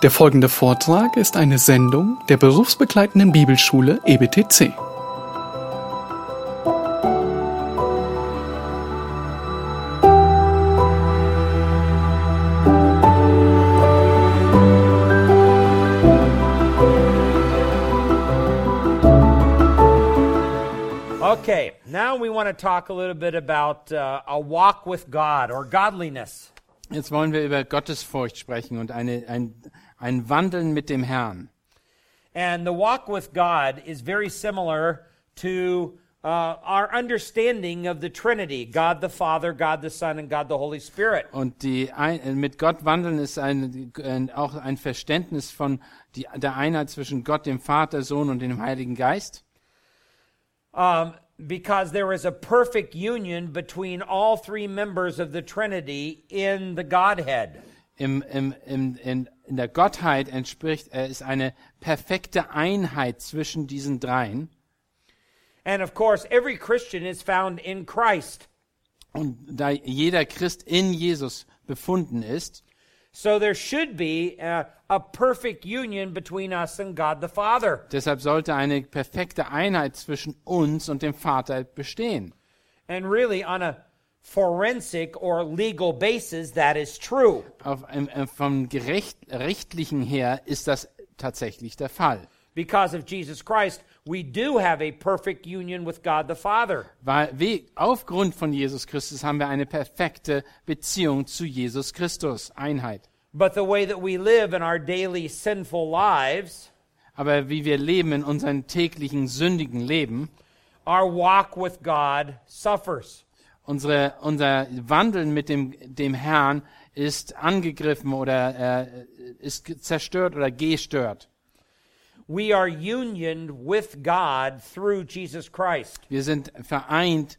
Der folgende Vortrag ist eine Sendung der berufsbegleitenden Bibelschule EBTC. Okay, now we want to talk a little bit about uh, a walk with God or godliness. Jetzt wollen wir über Gottesfurcht sprechen und eine, ein, ein Wandeln mit dem Herrn. And the walk with God is very similar to uh, our understanding of the Trinity God the Father, God the Son, and God the Holy Spirit. Und die ein, mit Gott wandeln ist ein, ein, auch ein Verständnis von die, der Einheit zwischen Gott, dem Vater, Sohn und dem Heiligen Geist. Um, because there is a perfect union between all three members of the Trinity in the Godhead. Im, im, im, in, in der Gottheit entspricht, äh, ist eine perfekte Einheit zwischen diesen dreien. And of course, every Christian is found in Christ. Und da jeder Christ in Jesus befunden ist, So there should be a, a perfect union between us and God the Father. deshalb sollte eine perfekte Einheit zwischen uns und dem Vater bestehen. And really, on a forensic or legal basis, that is true. Auf, äh, vom Gerecht, rechtlichen her ist das tatsächlich der Fall. Because of Jesus Christ, we do have a perfect union with God the Father. Weil wie, aufgrund von Jesus Christus haben wir eine perfekte Beziehung zu Jesus Christus, Einheit. But the way that we live in our daily sinful lives, Aber wie wir leben in unserem täglichen sündigen Leben, our walk with God suffers. Unsere, unser Wandeln mit dem, dem Herrn ist angegriffen oder äh, ist zerstört oder gestört. We are unioned with God through Jesus Christ. Wir sind vereint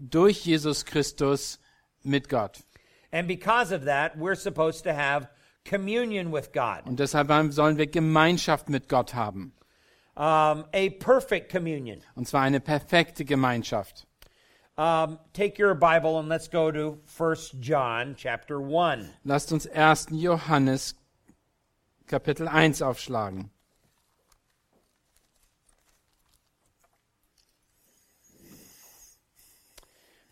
durch Jesus Christus mit Gott. And because of that, we're supposed to have communion with God, Und deshalb sollen wir Gemeinschaft mit Gott haben. um, a perfect communion. Und zwar eine perfekte Gemeinschaft. Um, take your Bible and let's go to 1 John chapter 1. Lasst uns 1. Johannes Kapitel 1 aufschlagen.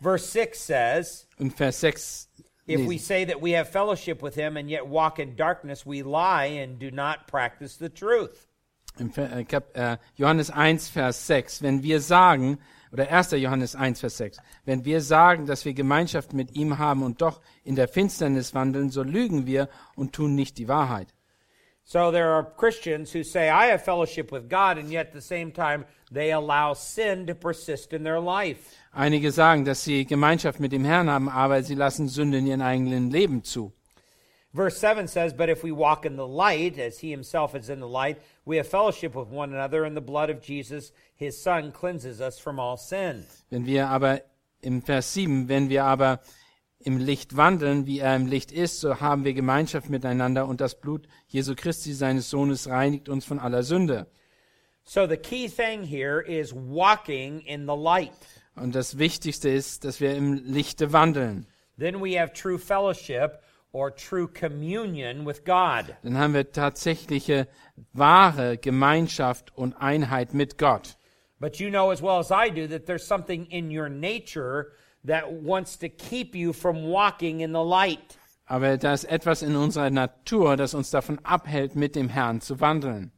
Verse 6 says, Und Vers 6. If we say that we have fellowship with him and yet walk in darkness, we lie and do not practice the truth. Im äh, äh, Johannes 1, Vers 6. Wenn wir sagen, oder 1. Johannes 1, Vers 6. Wenn wir sagen, dass wir Gemeinschaft mit ihm haben und doch in der Finsternis wandeln, so lügen wir und tun nicht die Wahrheit. So there are Christians who say, I have fellowship with God, and yet at the same time, they allow sin to persist in their life. Einige sagen, dass sie Gemeinschaft mit dem Herrn haben, aber sie lassen Sünde in ihrem eigenen Leben zu. Verse 7 says, But if we walk in the light, as he himself is in the light, we have fellowship with one another, and the blood of Jesus, his son, cleanses us from all sin. Wenn wir aber im Vers 7, wenn wir aber im Licht wandeln, wie er im Licht ist, so haben wir Gemeinschaft miteinander und das Blut Jesu Christi, seines Sohnes, reinigt uns von aller Sünde. So the key thing here is walking in the light. Und das Wichtigste ist, dass wir im Lichte wandeln. Then we have true fellowship or true communion with God. Dann haben wir tatsächliche, wahre Gemeinschaft und Einheit mit Gott. But you know as well as I do that there's something in your nature that wants to keep you from walking in the light. Aber da ist etwas in unserer Natur, das uns davon abhält, mit dem Herrn zu wandeln.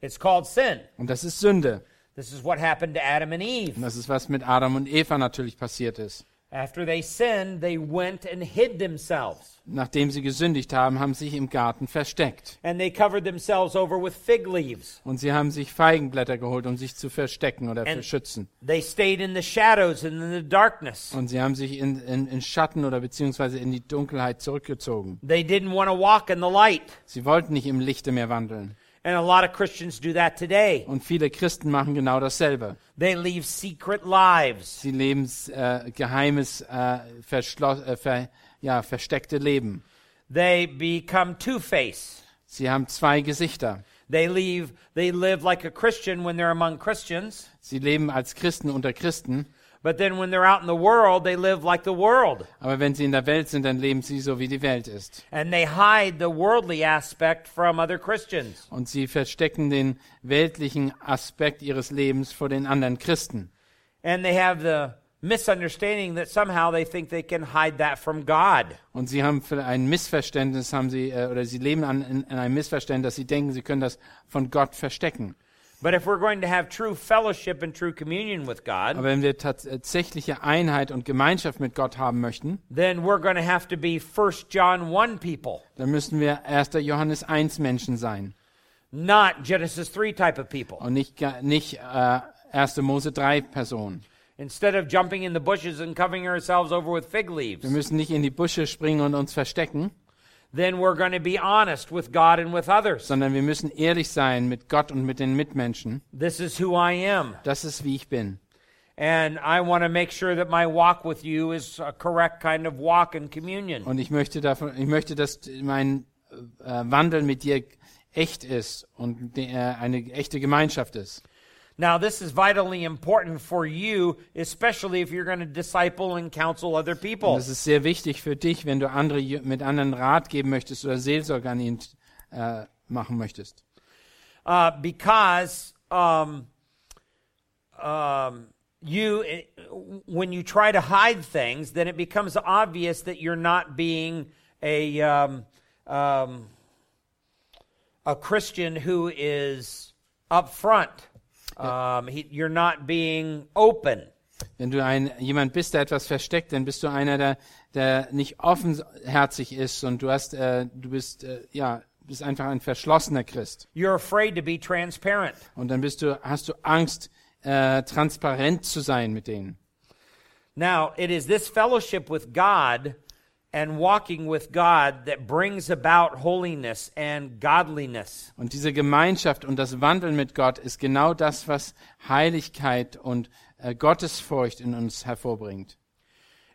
It's called sin. Und das ist Sünde. This is what happened to Adam and Und Eve. das ist, was mit Adam und Eva natürlich passiert ist. After they sinned, they went and hid themselves. Nachdem sie gesündigt haben, haben sie sich im Garten versteckt. And they covered themselves over with fig leaves. Und sie haben sich Feigenblätter geholt, um sich zu verstecken oder And- verschützen. They stayed in the shadows and in the darkness. Und sie haben sich in, in, in Schatten oder beziehungsweise in die Dunkelheit zurückgezogen. They didn't want to walk in the light. Sie wollten nicht im Lichte mehr wandeln. And a lot of Christians do that today. Und viele Christen machen genau dasselbe. They leave secret lives. Sie leben äh, geheimes, äh, äh, ver, ja, versteckte Leben. They become two-faced. Sie haben zwei Gesichter. They leave they live like a Christian when they're among Christians, Sie leben als Christen unter Christen, But then when they're out in the world, they live like the world. Aber wenn sie in der Welt sind, dann leben sie so, wie die Welt ist. And they hide the worldly aspect from other Christians. Und sie verstecken den weltlichen Aspekt ihres Lebens vor den anderen Christen. And they have the misunderstanding that somehow they think they can hide that from God. Und sie haben ein Missverständnis, haben sie, äh, oder sie leben an, in, in einem Missverständnis, dass sie denken, sie können das von Gott verstecken. But if we're going to have true fellowship and true communion with God, Aber wenn wir tatsächliche Einheit und Gemeinschaft mit Gott haben möchten, then we're going to have to be 1 John 1 people, dann müssen wir 1. Johannes 1 Menschen sein not Genesis 3 type of people. und nicht, nicht äh, 1. Mose 3 Personen. Instead of jumping in the bushes and covering ourselves over with fig leaves, Wir müssen nicht in die Busche springen und uns verstecken, then we're going to be honest with God and with others. sondern wir müssen ehrlich sein mit Gott und mit den Mitmenschen. This is who I am. Das ist, wie ich bin. And I want to make sure that my walk with you is a correct kind of walk in communion. Und ich möchte davon, ich möchte, dass mein äh, Wandel mit dir echt ist und de, äh, eine echte Gemeinschaft ist. Now, this is vitally important for you, especially if you're going to disciple and counsel other Und people. das ist sehr wichtig für dich, wenn du andere mit anderen Rat geben möchtest oder Seelsorge an ihnen äh, machen möchtest. Uh, because um, um, you, eh, when you try to hide things, then it becomes obvious that you're not being a, um, um, a Christian who is upfront. Um, he, you're not being open. Wenn du ein, jemand bist, der etwas versteckt, dann bist du einer, der, der nicht offenherzig ist und du hast, äh, du bist, äh, ja, bist einfach ein verschlossener Christ. You're afraid to be transparent. Und dann bist du, hast du Angst, äh, transparent zu sein mit denen. Now, it is this fellowship with God and walking with God that brings about holiness and godliness. Und diese Gemeinschaft und das Wandeln mit Gott ist genau das, was Heiligkeit und äh, Gottesfurcht in uns hervorbringt.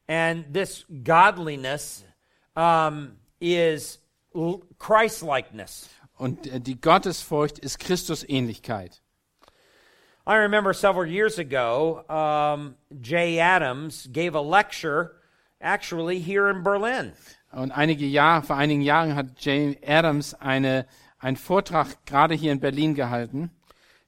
And this godliness um, is Christ likeness. Und äh, die Gottesfurcht ist Christusähnlichkeit. I remember several years ago, um, Jay Adams gave a lecture actually here in Berlin. Und einige Jahre, vor einigen Jahren hat Jane Adams eine, einen Vortrag gerade hier in Berlin gehalten.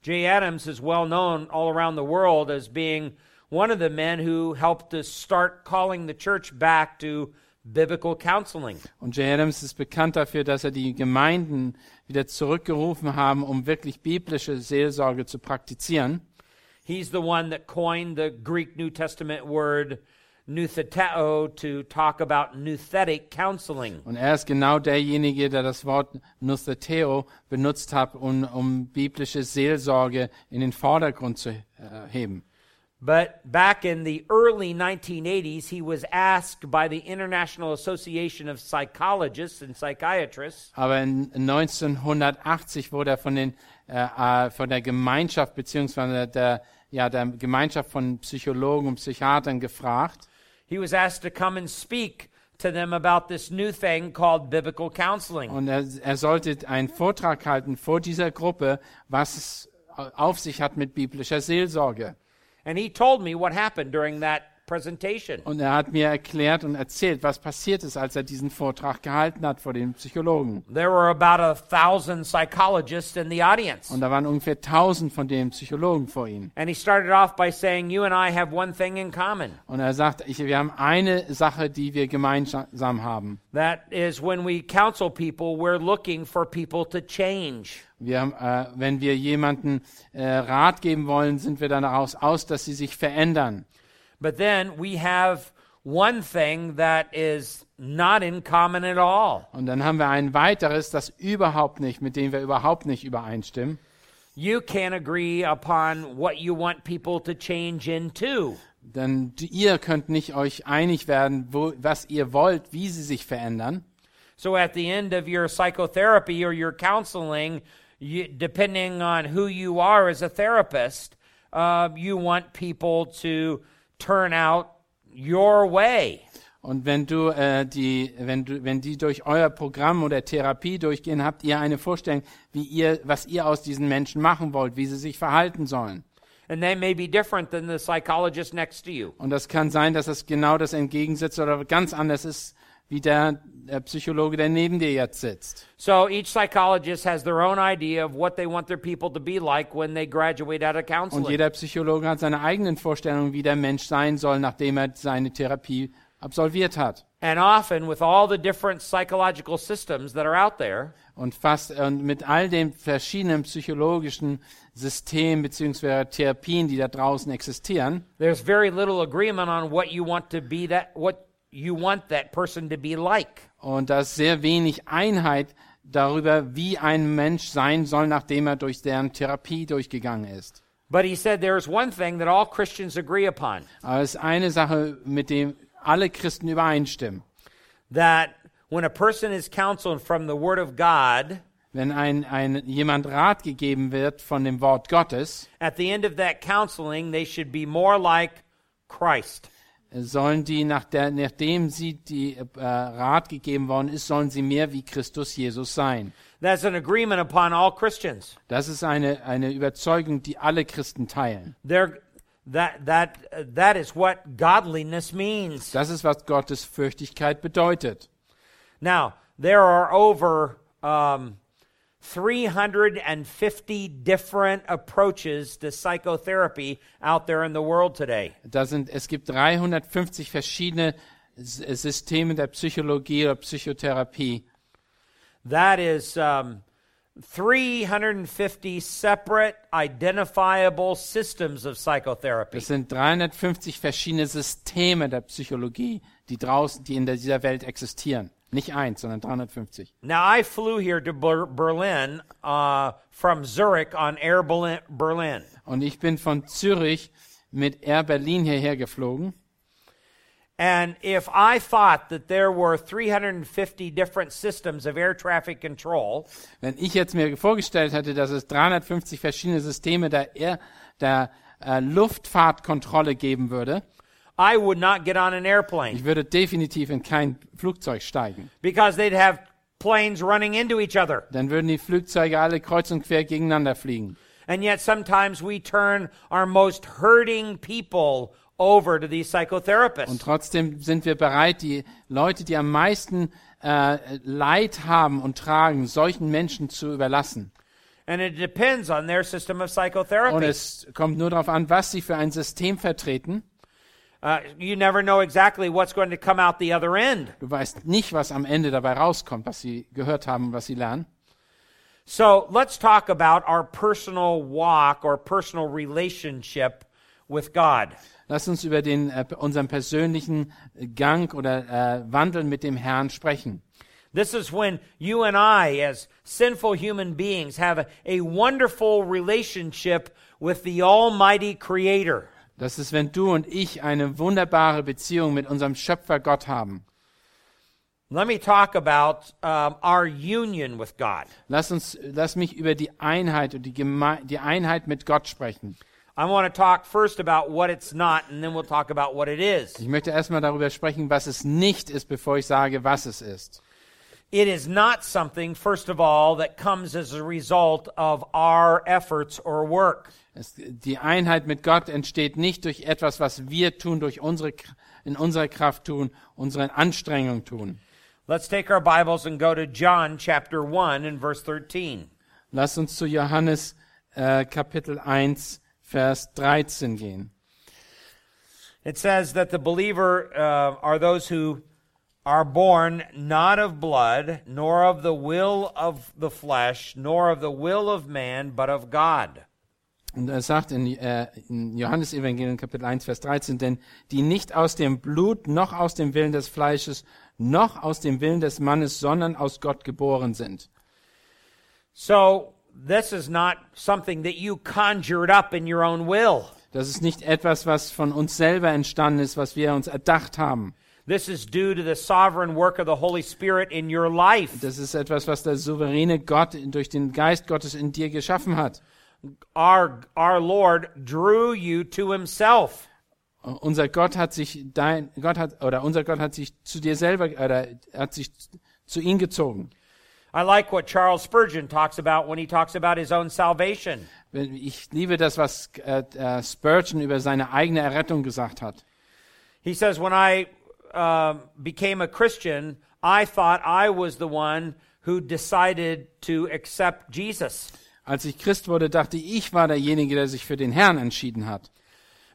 Jay Adams is well known all around the world as being one of the men who helped to start calling the church back to biblical counseling. Und Jay Adams ist bekannt dafür, dass er die Gemeinden wieder zurückgerufen haben, um wirklich biblische Seelsorge zu praktizieren. He's the one that coined the Greek New Testament word nutheteo to talk about nuthetic counseling. Und er ist genau derjenige, der das Wort Nutheteo benutzt hat, um, um biblische Seelsorge in den Vordergrund zu äh, heben. But back in the early 1980s, he was asked by the International Association of Psychologists and Psychiatrists Aber in 1980 wurde er von, den, äh, äh, von der Gemeinschaft beziehungsweise der, ja, der Gemeinschaft von Psychologen und Psychiatern gefragt, He was asked to come and speak to them about this new thing called biblical counseling. Und er, er sollte einen Vortrag halten vor dieser Gruppe, was es auf sich hat mit biblischer Seelsorge. And he told me what happened during that presentation. Und er hat mir erklärt und erzählt, was passiert ist, als er diesen Vortrag gehalten hat vor den Psychologen. There were about a thousand psychologists in the audience. Und da waren ungefähr tausend von den Psychologen vor ihm. And he started off by saying, You and I have one thing in common. Und er sagt, ich, wir haben eine Sache, die wir gemeinsam haben. That is, when we counsel people, we're looking for people to change. Wir äh, wenn wir jemanden äh, Rat geben wollen, sind wir daraus aus, dass sie sich verändern. But then we have one thing that is not in common at all. Und dann haben wir ein weiteres, das überhaupt nicht, mit dem wir überhaupt nicht übereinstimmen. You can't agree upon what you want people to change into. Denn ihr könnt nicht euch einig werden, wo, was ihr wollt, wie sie sich verändern. So at the end of your psychotherapy or your counseling, you, depending on who you are as a therapist, uh, you want people to turn out your way. Und wenn du äh, die, wenn du, wenn die durch euer Programm oder Therapie durchgehen, habt ihr eine Vorstellung, wie ihr, was ihr aus diesen Menschen machen wollt, wie sie sich verhalten sollen. And they may be different than the psychologist next to you. Und das kann sein, dass das genau das entgegensetzt oder ganz anders ist wie der, der Psychologe, der neben dir jetzt sitzt. So each psychologist has their own idea of what they want their people to be like when they graduate out of Und counseling. jeder Psychologe hat seine eigenen Vorstellungen, wie der Mensch sein soll, nachdem er seine Therapie absolviert hat. And often, with all the different psychological systems that are out there, Und fast und mit all den verschiedenen psychologischen Systemen bzw. Therapien, die da draußen existieren, there's very little agreement on what you want to be that what you want that person to be like. Und da ist sehr wenig Einheit darüber, wie ein Mensch sein soll, nachdem er durch deren Therapie durchgegangen ist. But he said there's one thing that all Christians agree upon Aber es ist eine Sache, mit dem alle Christen übereinstimmen. that when a person is counseled from the Word of God, Wenn ein, ein, jemand Rat gegeben wird von dem Wort Gottes, at the end of that counseling, they should be more like Christ. Sollen die, nach der, nachdem sie die äh, Rat gegeben worden ist, sollen sie mehr wie Christus Jesus sein. That's an agreement upon all Christians. Das ist eine, eine Überzeugung, die alle Christen teilen. They're, that, that, that is what godliness means. Das ist, was Gottes Fürchtigkeit bedeutet. Now, there are over um, 350 different approaches to psychotherapy out there in the world today. Da sind, es gibt 350 verschiedene Systeme der Psychologie oder Psychotherapie. That is um, 350 separate, identifiable systems of psychotherapy. Das sind 350 verschiedene Systeme der Psychologie, die draußen, die in dieser Welt existieren. Nicht eins, sondern 350. Now, I flew here to Ber- Berlin uh, from Zurich on Air Berlin- Berlin. Und ich bin von Zürich mit Air Berlin hierher geflogen. And if I thought that there were 350 different systems of air traffic control, Wenn ich jetzt mir vorgestellt hätte, dass es 350 verschiedene Systeme der, Air, der äh, Luftfahrtkontrolle geben würde, I would not get on an airplane ich würde definitiv in kein Flugzeug steigen. because they'd have planes running into each other. Dann würden die Flugzeuge alle kreuz und quer gegeneinander fliegen. And yet sometimes we turn our most hurting people over to these Und psychotherapists. trotzdem sind wir bereit, die Leute, die am meisten äh, Leid haben und tragen, solchen Menschen zu überlassen. And it depends on their system of Und psychotherapy. es kommt nur darauf an, was sie für ein System vertreten. Uh, you never know exactly what's going to come out the other end. Du weißt nicht, was am Ende dabei rauskommt, was sie gehört haben, was sie lernen. So let's talk about our personal walk or personal relationship with God. Lass uns über den, äh, unseren persönlichen Gang oder äh, Wandel mit dem Herrn sprechen. This is when you and I, as sinful human beings, have a, a wonderful relationship with the Almighty Creator. Das ist, wenn du und ich eine wunderbare Beziehung mit unserem Schöpfer Gott haben. Let me talk about um, our union with God. Lass uns, lass mich über die Einheit und die, Geme die Einheit mit Gott sprechen. I want to talk first about what it's not, and then we'll talk about what it is. Ich möchte erstmal darüber sprechen, was es nicht ist, bevor ich sage, was es ist. It is not something, first of all, that comes as a result of our efforts or work. Es, die Einheit mit Gott entsteht nicht durch etwas, was wir tun, durch unsere, in unserer Kraft tun, unsere Anstrengung tun. Let's take our Bibles and go to John chapter 1 and verse 13. Lass uns zu Johannes äh, Kapitel 1, Vers 13 gehen. It says that the believer uh, are those who are born not of blood, nor of the will of the flesh, nor of the will of man, but of God. Und er sagt in, äh, in Johannes Evangelium Kapitel 1, Vers 13, denn die nicht aus dem Blut, noch aus dem Willen des Fleisches, noch aus dem Willen des Mannes, sondern aus Gott geboren sind. So, this is not something that you conjured up in your own will. Das ist nicht etwas, was von uns selber entstanden ist, was wir uns erdacht haben. This is due to the sovereign work of the Holy Spirit in your life. Das ist etwas, was der souveräne Gott durch den Geist Gottes in dir geschaffen hat. Our, our Lord drew you to himself. Unser Gott hat sich dein Gott hat oder unser Gott hat sich zu dir selber oder hat sich zu ihm gezogen. I like what Charles Spurgeon talks about when he talks about his own salvation. Ich liebe das, was äh, äh, Spurgeon über seine eigene Errettung gesagt hat. He says, When I um became a Christian, I thought I was the one who decided to accept Jesus. Als ich Christ wurde, dachte ich, ich war derjenige, der sich für den Herrn entschieden hat.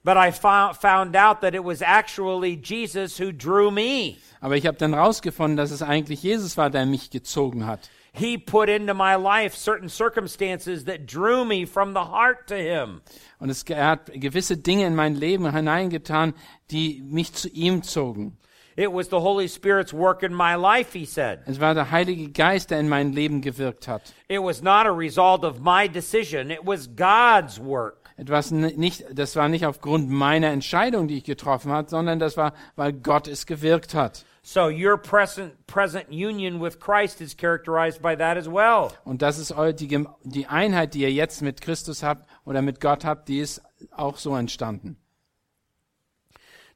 But I fou- found out that it was actually Jesus who drew me. Aber ich habe dann rausgefunden, dass es eigentlich Jesus war, der mich gezogen hat. He put into my life certain circumstances that drew me from the heart to Him. Und es, er hat gewisse Dinge in mein Leben hineingetan, die mich zu ihm zogen. It was the Holy Spirit's work in my life, he said. Es war der Heilige Geist, der in mein Leben gewirkt hat. It was not a result of my decision, it was God's work. Etwas nicht, das war nicht aufgrund meiner Entscheidung, die ich getroffen habe, sondern das war, weil Gott es gewirkt hat. So your present present union with Christ is characterized by that as well. Und das ist die, die Einheit, die ihr jetzt mit Christus habt oder mit Gott habt, die ist auch so entstanden.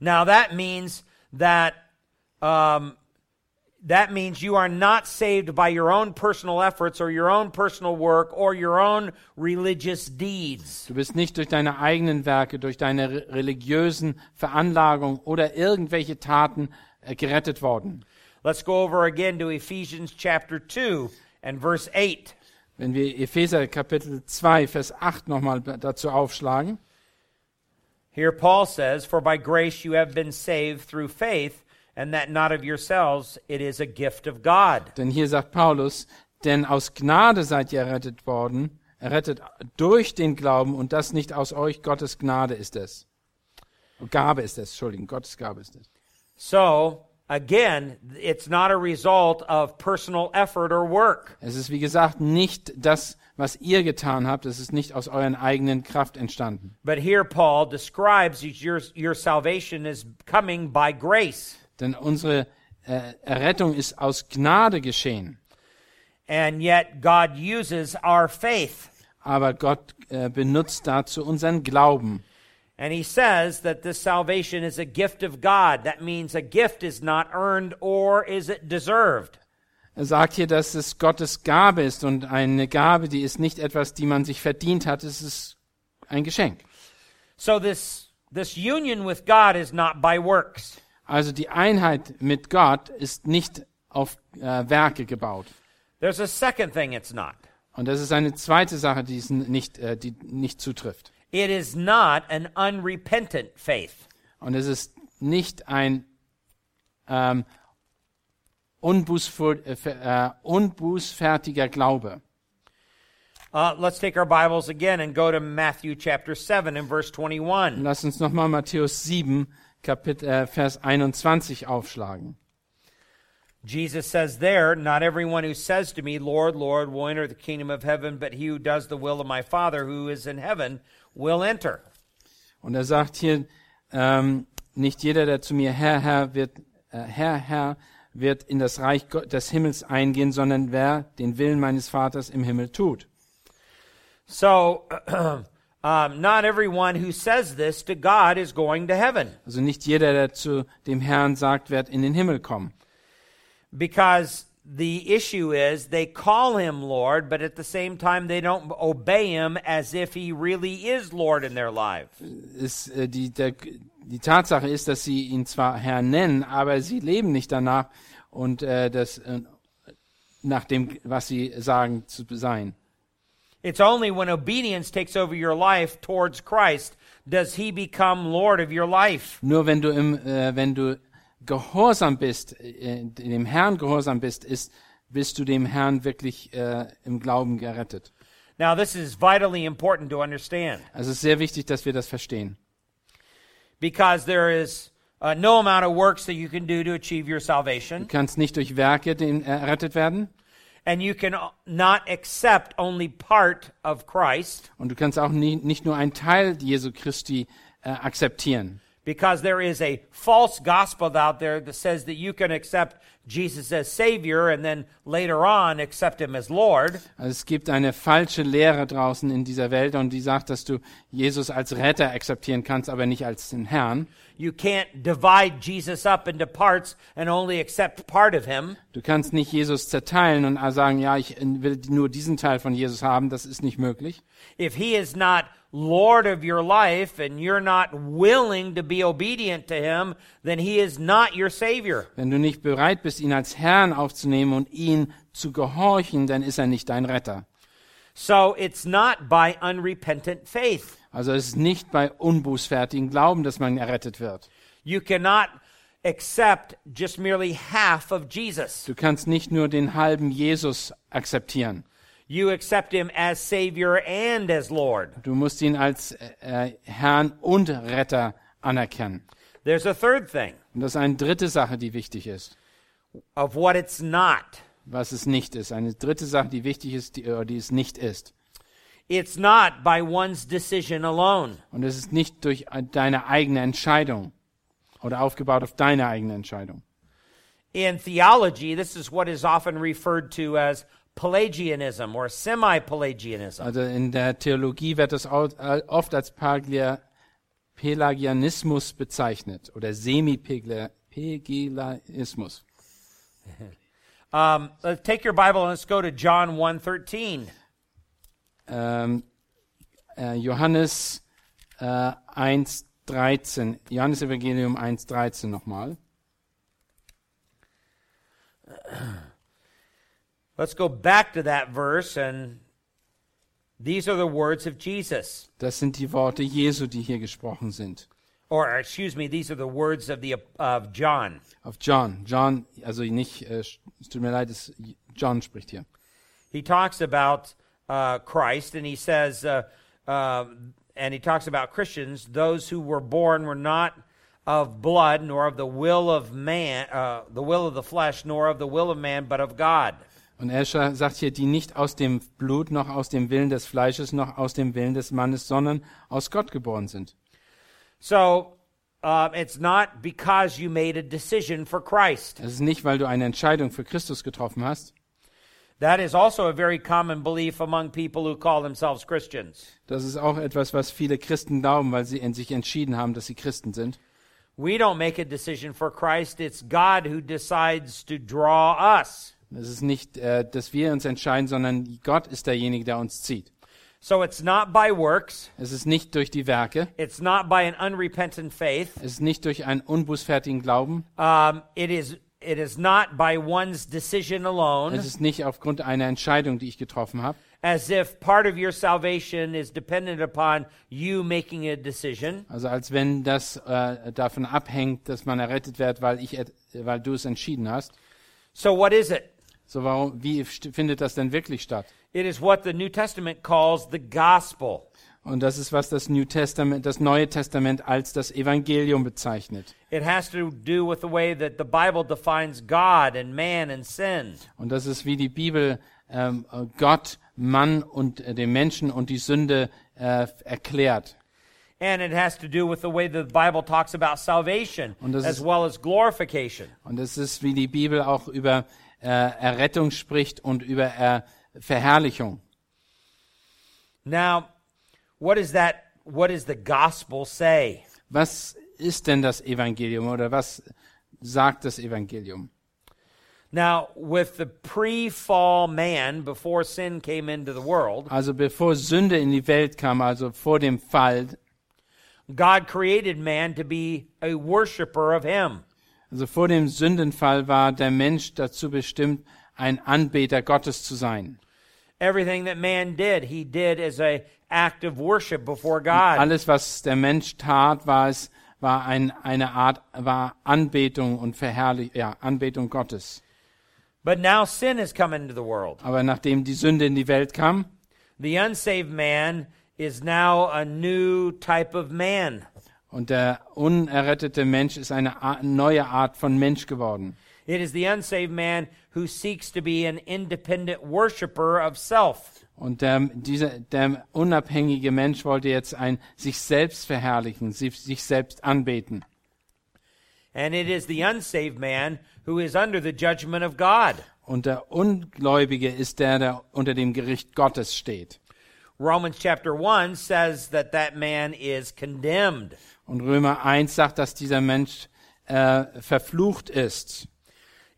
Now that means that um, that means you are not saved by your own personal efforts or your own personal work or your own religious deeds. Du bist nicht durch deine eigenen Werke, durch deine re- religiösen Veranlagung oder irgendwelche Taten äh, gerettet worden. Let's go over again to Ephesians chapter 2 and verse 8. Wenn wir Epheser Kapitel 2, Vers 8 nochmal dazu aufschlagen, Here Paul says, For by grace you have been saved through faith, and that not of yourselves, it is a gift of God. denn hier sagt Paulus, denn aus Gnade seid ihr errettet worden, errettet durch den Glauben und das nicht aus euch, Gottes Gnade ist es. Gabe ist es, Entschuldigung, Gottes Gabe ist es. So, again, it's not a result of personal effort or work. Es ist, wie gesagt, nicht das, was ihr getan habt, es ist nicht aus euren eigenen Kraft entstanden. But here Paul describes your, your salvation as coming by grace. Denn unsere äh, Errettung ist aus Gnade geschehen. And yet God uses our faith. Aber Gott äh, benutzt dazu unseren Glauben. And he says that this salvation is a gift of God. That means a gift is not earned or is it deserved. Er sagt hier, dass es Gottes Gabe ist und eine Gabe, die ist nicht etwas, die man sich verdient hat, es ist ein Geschenk. So this, this union with God is not by works. Also die Einheit mit Gott ist nicht auf äh, Werke gebaut. There's a second thing it's not. Und das ist eine zweite Sache, die, es nicht, äh, die nicht zutrifft. It is not an unrepentant faith. Und es ist nicht ein ähm, unbußvoll, äh, äh, unbußfertiger Glaube. Uh, let's take our Bibles again and go to Matthew chapter 7 and verse 21. Lass uns nochmal Matthäus 7, Kapitel, äh, Vers 21 aufschlagen. Jesus says there, Not everyone who says to me, Lord, Lord, will enter the kingdom of heaven, but he who does the will of my Father who is in heaven will enter. Und er sagt hier, ähm, nicht jeder, der zu mir Herr, Herr wird, äh, Herr, Herr, wird in das Reich des Himmels eingehen, sondern wer den Willen meines Vaters im Himmel tut. So, um, not everyone who says this to God is going to heaven Also nicht jeder, der zu dem Herrn sagt, wird in den Himmel kommen. because the issue is they call him Lord, but at the same time they don't obey him as if he really is Lord in their life. Ist, äh, die, der, die Tatsache ist, dass sie ihn zwar Herr nennen, aber sie leben nicht danach und äh, das, äh, nach dem, was sie sagen zu sein. It's only when obedience takes over your life towards Christ does he become Lord of your life. Nur wenn du im, äh, wenn du gehorsam bist, äh, dem Herrn gehorsam bist, ist, bist du dem Herrn wirklich äh, im Glauben gerettet. Now, this is vitally important to understand Also es ist sehr wichtig, dass wir das verstehen. because there is uh, no amount of works that you can do to achieve your Du salvation, kannst nicht durch Werke den, äh, errettet werden and you can not accept only part of Christ und du kannst auch nie, nicht nur einen Teil Jesu Christi äh, akzeptieren. Because there is a false gospel out there that says that you can accept Jesus as Savior and then later on accept Him as Lord. Also es gibt eine falsche Lehre draußen in dieser Welt und die sagt, dass du Jesus als Retter akzeptieren kannst, aber nicht als den Herrn. You can't divide Jesus up into parts and only accept part of Him. Du kannst nicht Jesus zerteilen und sagen, ja, ich will nur diesen Teil von Jesus haben, das ist nicht möglich. If He is not Lord of your life and you're not willing to be obedient to Him, then He is not your Savior. Wenn du nicht bereit bist, ihn als Herrn aufzunehmen und ihn zu gehorchen, dann ist er nicht dein Retter. So it's not by unrepentant faith. Also es ist nicht bei unbußfertigen Glauben, dass man errettet wird. You cannot accept just merely half of Jesus. Du kannst nicht nur den halben Jesus akzeptieren. You accept him as Savior and as Lord. Du musst ihn als äh, Herrn und Retter anerkennen. There's a third thing Und das ist eine dritte Sache, die wichtig ist, of what it's not. was es nicht ist. Eine dritte Sache, die wichtig ist, die, äh, die es nicht ist. It's not by one's decision alone. Und es ist nicht durch äh, deine eigene Entscheidung oder aufgebaut auf deine eigene Entscheidung. In theology, this is what is often referred to as Pelagianism or semi Pelagianism. Also in der Theologie wird das äh, oft als Pelagianismus bezeichnet oder Semi-Pelagianismus. Um, let's take your Bible and let's go to John 1:13. Ähm, äh, Johannes äh, 1,13. Johannes Evangelium 1:13 nochmal. Let's go back to that verse and these are the words of Jesus. Das sind die Worte Jesu, die hier gesprochen sind. Or excuse me, these are the words of the of John. Auf John. John, also nicht, äh, es tut mir leid, es, John spricht hier. He talks about uh, Christ and he says uh, uh, and he talks about Christians, those who were born were not of blood, nor of the will of man, uh, the will of the flesh, nor of the will of man, but of God. Und er scha- sagt hier, die nicht aus dem Blut, noch aus dem Willen des Fleisches, noch aus dem Willen des Mannes, sondern aus Gott geboren sind. So um, it's not because you made a decision for Christ. Es ist nicht, weil du eine Entscheidung für Christus getroffen hast. That is also a very common belief among people who call themselves Christians. Das ist auch etwas, was viele Christen glauben, weil sie in sich entschieden haben, dass sie Christen sind. We don't make a decision for Christ, it's God who decides to draw us. Es ist nicht, äh, dass wir uns entscheiden, sondern Gott ist derjenige, der uns zieht. So it's not by works, Es ist nicht durch die Werke, it's not by an unrepentant faith, es ist nicht durch einen unbußfertigen Glauben, um, it, is, it is not by one's decision alone, es ist nicht aufgrund einer Entscheidung, die ich getroffen habe, as if part of your salvation is dependent upon you making a decision. also als wenn das äh, davon abhängt, dass man errettet wird, weil, ich, weil du es entschieden hast. So what is it? So warum, wie findet das denn wirklich statt? It is what the New Testament calls the gospel. Und das ist, was das, New Testament, das Neue Testament als das Evangelium bezeichnet. It has to do with the way that the Bible defines God and man and sin. Und das ist, wie die Bibel ähm, Gott, Mann und äh, den Menschen und die Sünde äh, erklärt. And it has to do with the way the Bible talks about salvation Und das as ist- well as glorification. Und es ist, wie die Bibel auch über äh, Errettung spricht und über äh, Verherrlichung. Now, what is that? What does the gospel say? Was ist denn das Evangelium oder was sagt das Evangelium? Now, with the pre fall man, before sin came into the world, Also bevor Sünde in die Welt kam, also vor dem Fall, God created man to be a worshiper of Him. Also vor dem Sündenfall war der Mensch dazu bestimmt, ein Anbeter Gottes zu sein. Everything that man did, he did as a act of worship before God. Alles, was der Mensch tat, war es, war ein, eine Art, war Anbetung und Verherrlich, ja, Anbetung Gottes. But now sin has come into the world. Aber nachdem die Sünde in die Welt kam, The unsaved man is now a new type of man. Und der unerrettete Mensch ist eine neue Art von Mensch geworden. It is the unsaved man who seeks to be an independent worshiper of self. Und der, dieser, der unabhängige Mensch wollte jetzt ein sich selbst verherrlichen, sich, sich selbst anbeten. and it is the unsaved man who is under the judgment of God. Und der Ungläubige ist der, der unter dem Gericht Gottes steht. Romans chapter 1 says that that man is condemned. Und Römer 1 sagt, dass dieser Mensch äh, verflucht ist.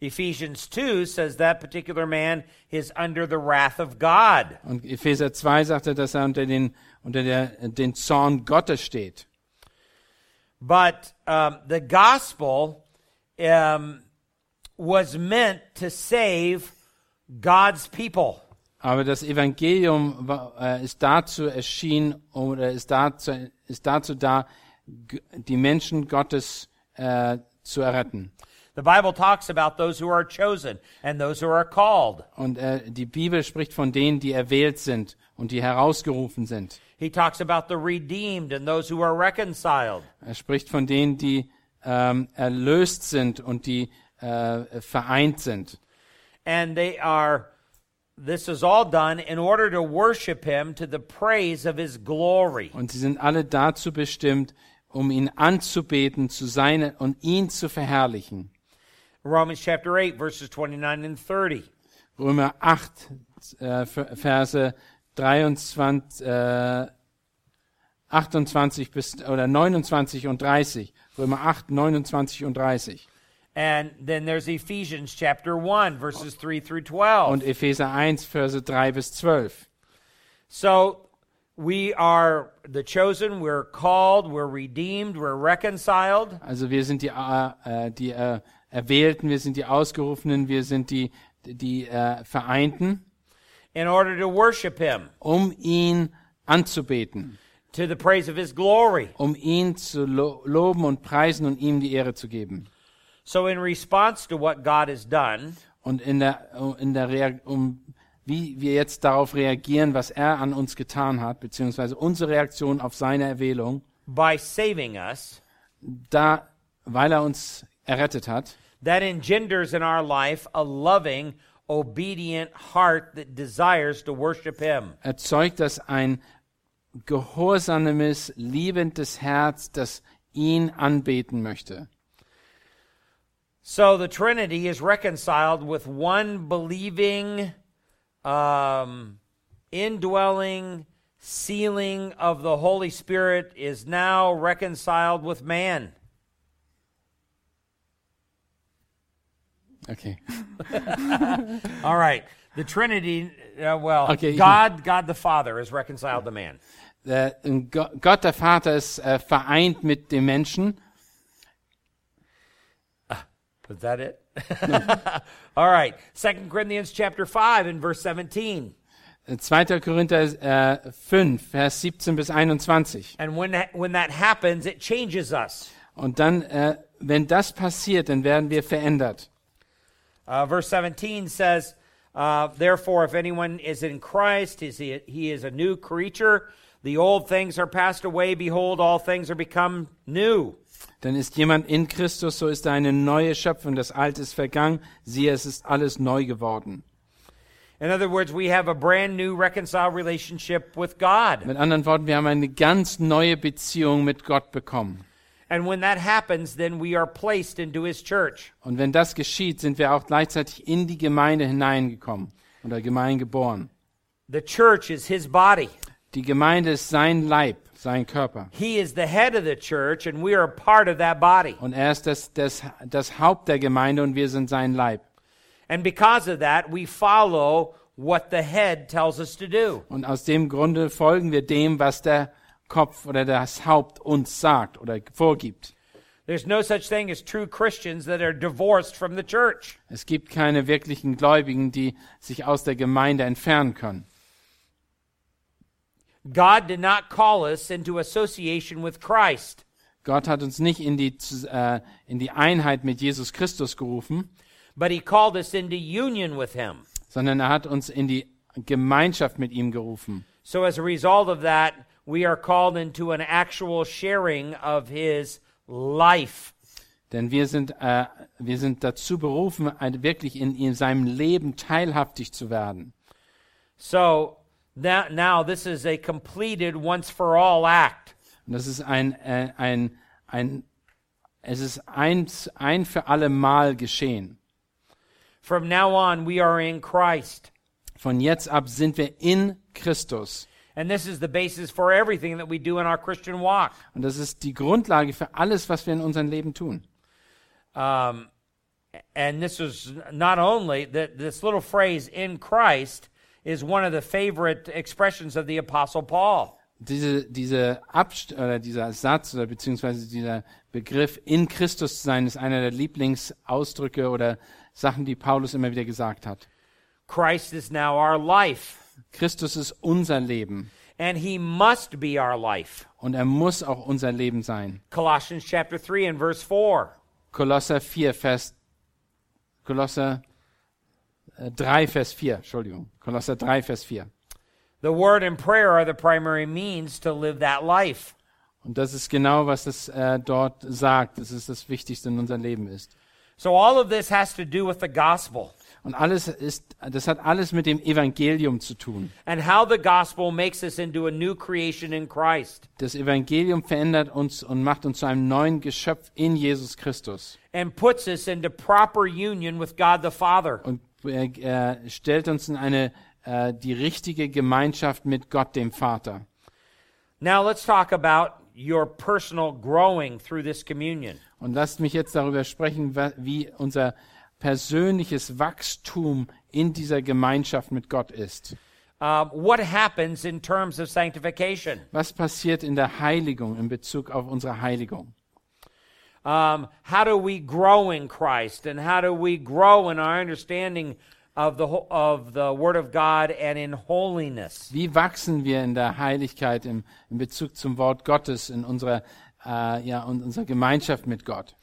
Ephesians 2 says that particular man is under the wrath of God. Und Epheser 2 sagt er, dass er unter den, unter der, den Zorn Gottes steht. But um, the gospel um, was meant to save God's people. Aber das Evangelium war, äh, ist dazu erschienen oder ist dazu, ist dazu da, die Menschen Gottes äh, zu erretten. The Bible talks about those who are chosen and those who are called. Und äh, die Bibel spricht von denen, die erwählt sind und die herausgerufen sind. He talks about the redeemed and those who are reconciled. Er spricht von denen, die ähm, erlöst sind und die äh, vereint sind. And they are, this is all done in order to worship him to the praise of his glory. Und sie sind alle dazu bestimmt, um ihn anzubeten, zu sein und ihn zu verherrlichen. Romans chapter 8, verses 29 and 30. Römer 8, äh, Verse 23, äh, 28 bis, oder 29 und 30. Römer 8, 29 und 30. And then there's Ephesians chapter 1, verses 3 through 12. Und Epheser 1, Verse 3 bis 12. So Also wir sind die, äh, äh, die äh, Erwählten, wir sind die Ausgerufenen, wir sind die, die äh, Vereinten, in order to worship him um ihn anzubeten, to the praise of his glory. um ihn zu lo loben und preisen und ihm die Ehre zu geben. So, in response to what God has done, Und in der, in der um, wie wir jetzt darauf reagieren, was er an uns getan hat, beziehungsweise unsere Reaktion auf seine Erwählung, by saving us, da, weil er uns errettet hat, that engenders in our life a loving, obedient heart that desires to worship him. erzeugt das ein gehorsames, liebendes Herz, das ihn anbeten möchte. So, the Trinity is reconciled with one believing, um, indwelling, sealing of the Holy Spirit is now reconciled with man. Okay. All right. The Trinity, uh, well, Okay. God, God the Father is reconciled to man. Go- Gott, der Vater, ist äh, vereint mit dem Menschen. Is that it? All right. Second Corinthians chapter 5 and verse 17. Äh, 2. Korinther äh, 5, Vers 17 bis 21. And when that, when that happens, it changes us. Und dann, äh, wenn das passiert, dann werden wir verändert. Uh, verse 17 says, uh, Therefore, if anyone is in Christ, is he, he is a new creature. The old things are passed away. Behold, all things are become new. Dann ist jemand in Christus, so ist er eine neue Schöpfung, das Alte ist vergangen, siehe, es ist alles neu geworden. In other words, we have a brand new reconciled relationship with God. Mit anderen Worten, wir haben eine ganz neue Beziehung mit Gott bekommen. And when that happens, then we are placed into his church. Und wenn das geschieht, sind wir auch gleichzeitig in die Gemeinde hineingekommen oder Gemeinde geboren. The church is his body. Die Gemeinde ist sein Leib, sein Körper. He is the head of the church, and we are part of that body. Und er ist das, das, das Haupt der Gemeinde und wir sind sein Leib. And because of that, we follow what the head tells us to do. Und aus dem Grunde folgen wir dem, was der Kopf oder das Haupt uns sagt oder vorgibt. There's no such thing as true Christians that are divorced from the church. Es gibt keine wirklichen Gläubigen, die sich aus der Gemeinde entfernen können. God did not call us into association with Christ. Gott hat uns nicht in die, äh, in die Einheit mit Jesus Christus gerufen, but he called us into union with him. sondern er hat uns in die Gemeinschaft mit ihm gerufen. So as a result of that, we are called into an actual sharing of his life. Denn wir sind, äh, wir sind dazu berufen, wirklich in, in seinem Leben teilhaftig zu werden. So now, now this is a completed once for all act. Und das ist ein, äh, ein, ein Es ist eins, ein für alle Mal geschehen. From now on, we are in Christ. Von jetzt ab sind wir in Christus. And this is the basis for everything that we do in our Christian walk. Und das ist die Grundlage für alles, was wir in unserem Leben tun. Um, and this is not only that this little phrase in Christ is one of the favorite expressions of the Apostle Paul. Diese, diese Abst oder dieser Satz oder beziehungsweise dieser Begriff in Christus sein ist einer der Lieblingsausdrücke oder Sachen, die Paulus immer wieder gesagt hat. Christ is now our life, Christus ist unser Leben and he must be our life. und er muss auch unser Leben sein. Colossians chapter 3 and verse 4. Kolosser 4, Vers, Kolosser äh, 3, Vers 4, Entschuldigung. Kolosser 3, Vers 4. The word and prayer are the primary means to live that life. Und das ist genau, was es äh, dort sagt. Das ist das Wichtigste in unserem Leben ist. So all of this has to do with the gospel Und alles ist, das hat alles mit dem Evangelium zu tun. and how the gospel makes us into a new creation in Christ Das Evangelium verändert uns und macht uns zu einem neuen Geschöpf in Jesus Christus and puts us into proper union with God the Father. und äh, äh, stellt uns in eine äh, die richtige Gemeinschaft mit Gott dem Vater. Now let's talk about your personal growing through this communion. Und lasst mich jetzt darüber sprechen, wie unser persönliches Wachstum in dieser Gemeinschaft mit Gott ist. Um, what happens in terms of sanctification? Was passiert in der Heiligung in Bezug auf unsere Heiligung? Um, how do we grow in Christ, and how do we grow in our understanding of the of the Word of God and in holiness? Wie wachsen wir in der Heiligkeit im, in Bezug zum Wort Gottes in unserer, äh, ja, und unserer Gemeinschaft mit Gott?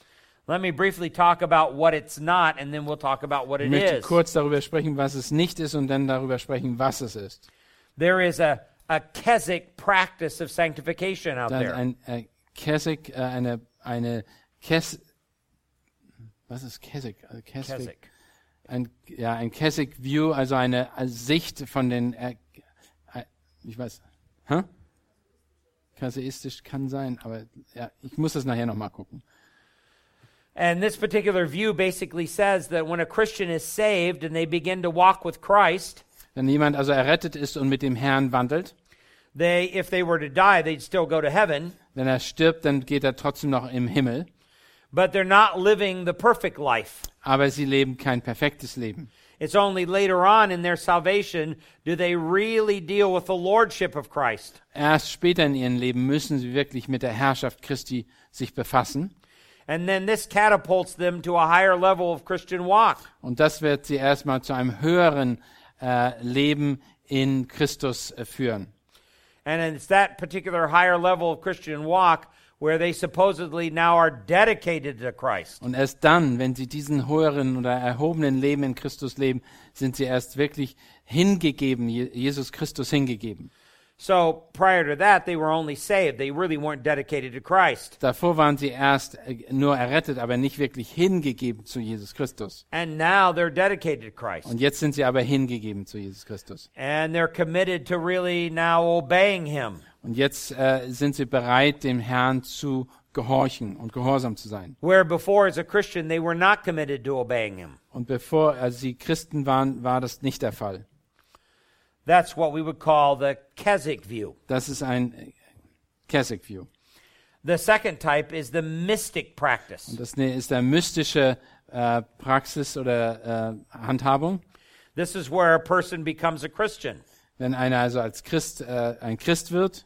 Let me briefly talk about what it's not, and then we'll talk about what Ich it möchte is. kurz darüber sprechen, was es nicht ist und dann darüber sprechen, was es ist. There is a a Keswick practice of sanctification out there. ein äh, Keswick, äh, eine, eine Kes, was ist Keswick? Also Keswick. Keswick. Ein, ja, ein Keswick View, also eine, eine Sicht von den, äh, äh, ich weiß, hä? Kaseistisch kann sein, aber ja, ich muss das nachher nochmal gucken. And this particular view basically says that when a Christian is saved and they begin to walk with Christ, Wenn jemand also errettet ist und mit dem Herrn wandelt, they if they were to die, they'd still go to heaven, wenn er stirbt, dann geht er trotzdem noch im Himmel, but they're not living the perfect life. aber sie leben kein perfektes Leben. It's only later on in their salvation do they really deal with the lordship of Christ. Erst später in ihrem Leben müssen sie wirklich mit der Herrschaft Christi sich befassen. And then this catapults them to a higher level of Christian walk. Und das wird sie erstmal zu einem höheren äh, Leben in Christus äh, führen. And it's that particular higher level of Christian walk where they supposedly now are dedicated to Christ. Und erst dann, wenn sie diesen höheren oder erhobenen Leben in Christus leben, sind sie erst wirklich hingegeben, Je- Jesus Christus hingegeben. So prior to that, they were only saved. They really weren't dedicated to Christ. Davor waren sie erst äh, nur errettet, aber nicht wirklich hingegeben zu Jesus Christus. And now they're dedicated to Christ. Und jetzt sind sie aber hingegeben zu Jesus Christus. And they're committed to really now obeying Him. Und jetzt äh, sind sie bereit, dem Herrn zu gehorchen und gehorsam zu sein. Where before, as a Christian, they were not committed to obeying Him. Und bevor äh, sie Christen waren, war das nicht der Fall. That's what we would call the Keswick view. Das ist ein äh, Keswick View. The second type is the mystic practice. Und das ne- ist der mystische äh, Praxis oder äh, Handhabung. This is where a person becomes a Christian, Wenn einer also als Christ äh, ein Christ wird,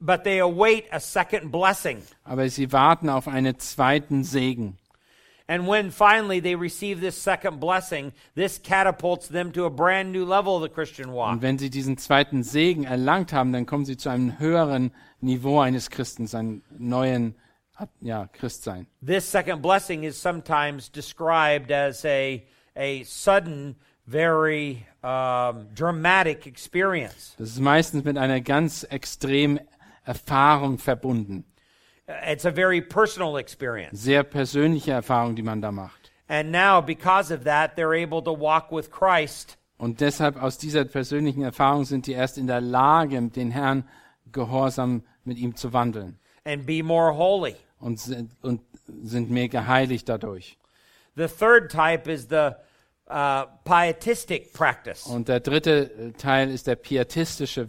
but they await a second blessing. aber sie warten auf einen zweiten Segen. And when finally they receive this second blessing, this catapults them to a brand new level of the Christian walk. Und wenn sie diesen zweiten Segen erlangt haben, dann kommen sie zu einem höheren Niveau eines Christens, einem neuen ja, Christsein. This second blessing is sometimes described as a, a sudden, very um, dramatic experience. Das ist meistens mit einer ganz extremen Erfahrung verbunden. It's a very personal experience. Sehr persönliche Erfahrung, die man da macht. And now, because of that, they're able to walk with Christ Und deshalb aus dieser persönlichen Erfahrung sind die erst in der Lage, den Herrn gehorsam mit ihm zu wandeln and be more holy. und sind, und sind mehr geheiligt dadurch. The third type is the uh, pietistic practice. Und der dritte äh, Teil ist der pietistische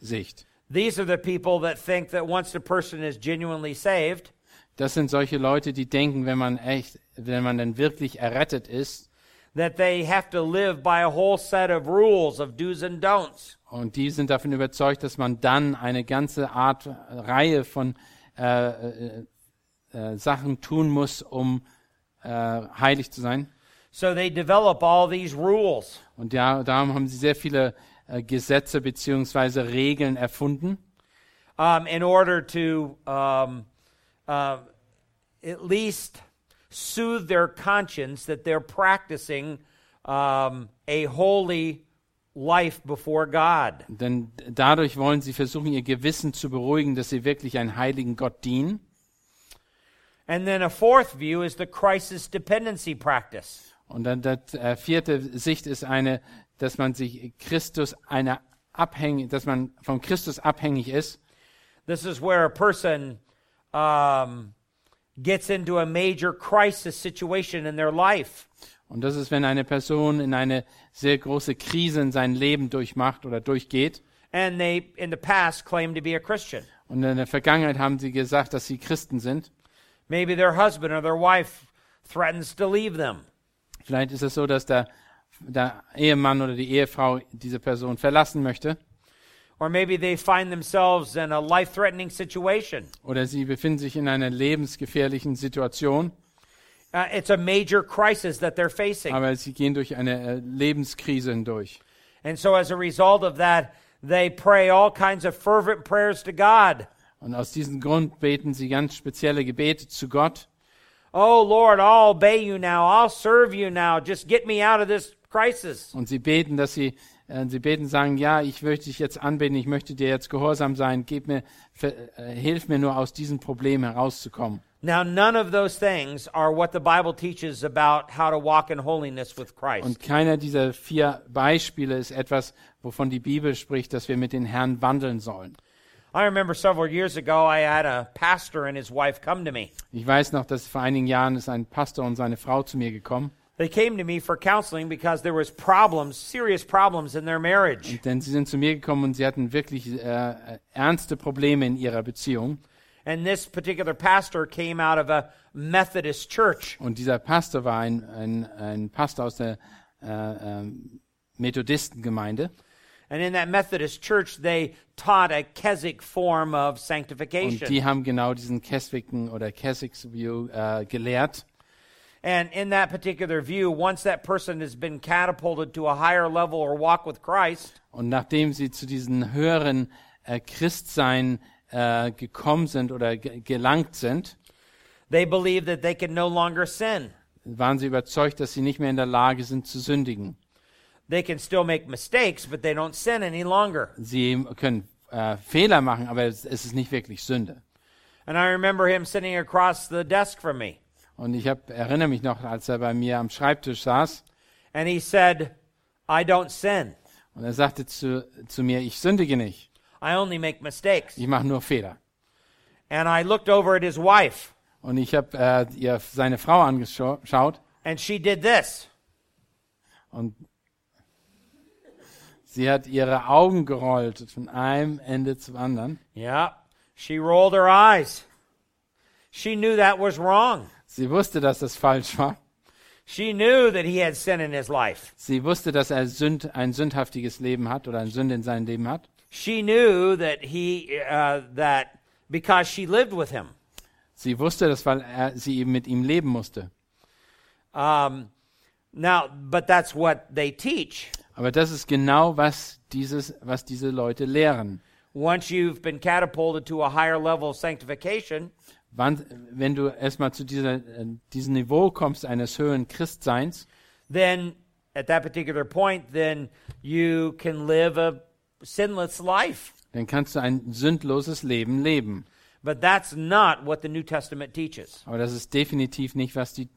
Sicht. These are the people that think that once a person is genuinely saved, Das sind solche Leute, die denken, wenn man echt, wenn man dann wirklich errettet ist, that they have to live by a whole set of rules of do's and don'ts. und die sind davon überzeugt, dass man dann eine ganze Art äh, Reihe von äh, äh, äh, Sachen tun muss, um äh, heilig zu sein. So they develop all these rules. Und ja, darum haben sie sehr viele äh, Gesetze beziehungsweise Regeln erfunden, um, in order to um, uh, at least soothe their conscience that they're practicing um, a holy life before God. denn dadurch wollen sie versuchen, ihr Gewissen zu beruhigen, dass sie wirklich einen heiligen Gott dienen. And then a fourth view is the crisis dependency practice. Und dann das äh, vierte Sicht ist eine, dass man sich Christus eine abhängig, dass man von Christus abhängig ist. This is where a person um, gets into a major crisis situation in their life. Und das ist, wenn eine Person in eine sehr große Krise in sein Leben durchmacht oder durchgeht. And they, in the past, claim to be a Christian. Und in der Vergangenheit haben sie gesagt, dass sie Christen sind. Maybe their husband or their wife threatens to leave them. Vielleicht ist es so, dass der, der Ehemann oder die Ehefrau diese Person verlassen möchte. Or maybe they find themselves in a life threatening situation. Oder sie befinden sich in einer lebensgefährlichen Situation. Uh, it's a major crisis that they're facing. Aber sie gehen durch eine äh, Lebenskrise hindurch. And so, as a result of that, they pray all kinds of fervent prayers to God. Und aus diesem Grund beten sie ganz spezielle Gebete zu Gott. Oh, Lord, I'll obey you now. I'll serve you now. Just get me out of this crisis. Und sie beten, dass sie, äh, sie beten, sagen, ja, ich möchte dich jetzt anbeten, ich möchte dir jetzt gehorsam sein, gib mir, äh, hilf mir nur aus diesem Problem herauszukommen. Now, none of those things are what the Bible teaches about how to walk in holiness with Christ. Und keiner dieser vier Beispiele ist etwas, wovon die Bibel spricht, dass wir mit den Herrn wandeln sollen. I remember several years ago, I had a pastor and his wife come to me. Ich weiß noch, dass vor einigen Jahren ist ein Pastor und seine Frau zu mir gekommen, They came to me for counseling because there was problems, serious problems in their marriage. denn sie sind zu mir gekommen und sie hatten wirklich äh, äh, ernste Probleme in ihrer Beziehung. And this particular pastor came out of a Methodist church. Und dieser Pastor war ein, ein, ein Pastor aus der äh, ähm, Methodistengemeinde. And in that Methodist church, they taught a Keswick form of Und sanctification. die haben genau diesen Keswicken oder Keswicks View äh, gelehrt. And in that particular view, once that person has been catapulted to a higher level or walk with Christ, Und nachdem sie zu diesen höheren äh, Christsein äh, gekommen sind oder ge gelangt sind, they believe that they can no longer sin. waren sie überzeugt, dass sie nicht mehr in der Lage sind zu sündigen. They can still make mistakes, but they don't sin any longer. Sie können äh, Fehler machen, aber es, es ist nicht wirklich Sünde. And I remember him sitting across the desk from me, Und ich hab, erinnere mich noch, als er bei mir am Schreibtisch saß and he said, I don't sin. und er sagte zu, zu mir, ich sündige nicht, I only make mistakes. ich mache nur Fehler. And I looked over at his wife, Und ich habe äh, ihr seine Frau angeschaut and she did this. und sie hat ihre Augen gerollt von einem Ende zum anderen. Yeah, she rolled her eyes. She knew that was wrong. Sie wusste, dass das falsch war. She knew that he had sin in his life. Sie wusste, dass er sünd, ein sündhaftiges Leben hat oder eine Sünde in seinem Leben hat. She knew that he uh, that because she lived with him. Sie wusste das, weil er, sie eben mit ihm leben musste. Um, now, but that's what they teach. Aber das ist genau, was, dieses, was diese Leute lehren. Once you've been catapulted to a higher level of sanctification, Wann, wenn du erstmal zu dieser, äh, diesem Niveau kommst eines höheren Christseins, then at that particular point, then you can live a sinless life. dann kannst du ein sündloses Leben leben. But that's not what the New Testament teaches. Aber das ist definitiv nicht, was die,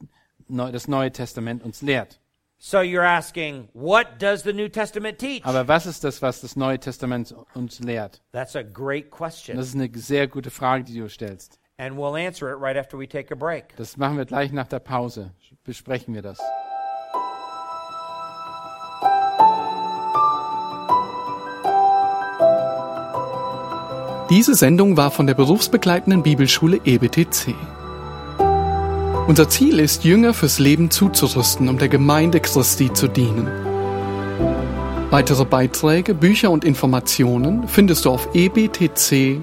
das Neue Testament uns lehrt. So you're asking, what does the New Testament teach? Aber was ist das, was das Neue Testament uns lehrt? That's a great question. das ist eine sehr gute Frage, die du stellst. And we'll answer it right after we take a break. Das machen wir gleich nach der Pause. Besprechen wir das. Diese Sendung war von der berufsbegleitenden Bibelschule EBTC. Unser Ziel ist, Jünger fürs Leben zuzurüsten, um der Gemeinde Christi zu dienen. Weitere Beiträge, Bücher und Informationen findest du auf ebtc.org.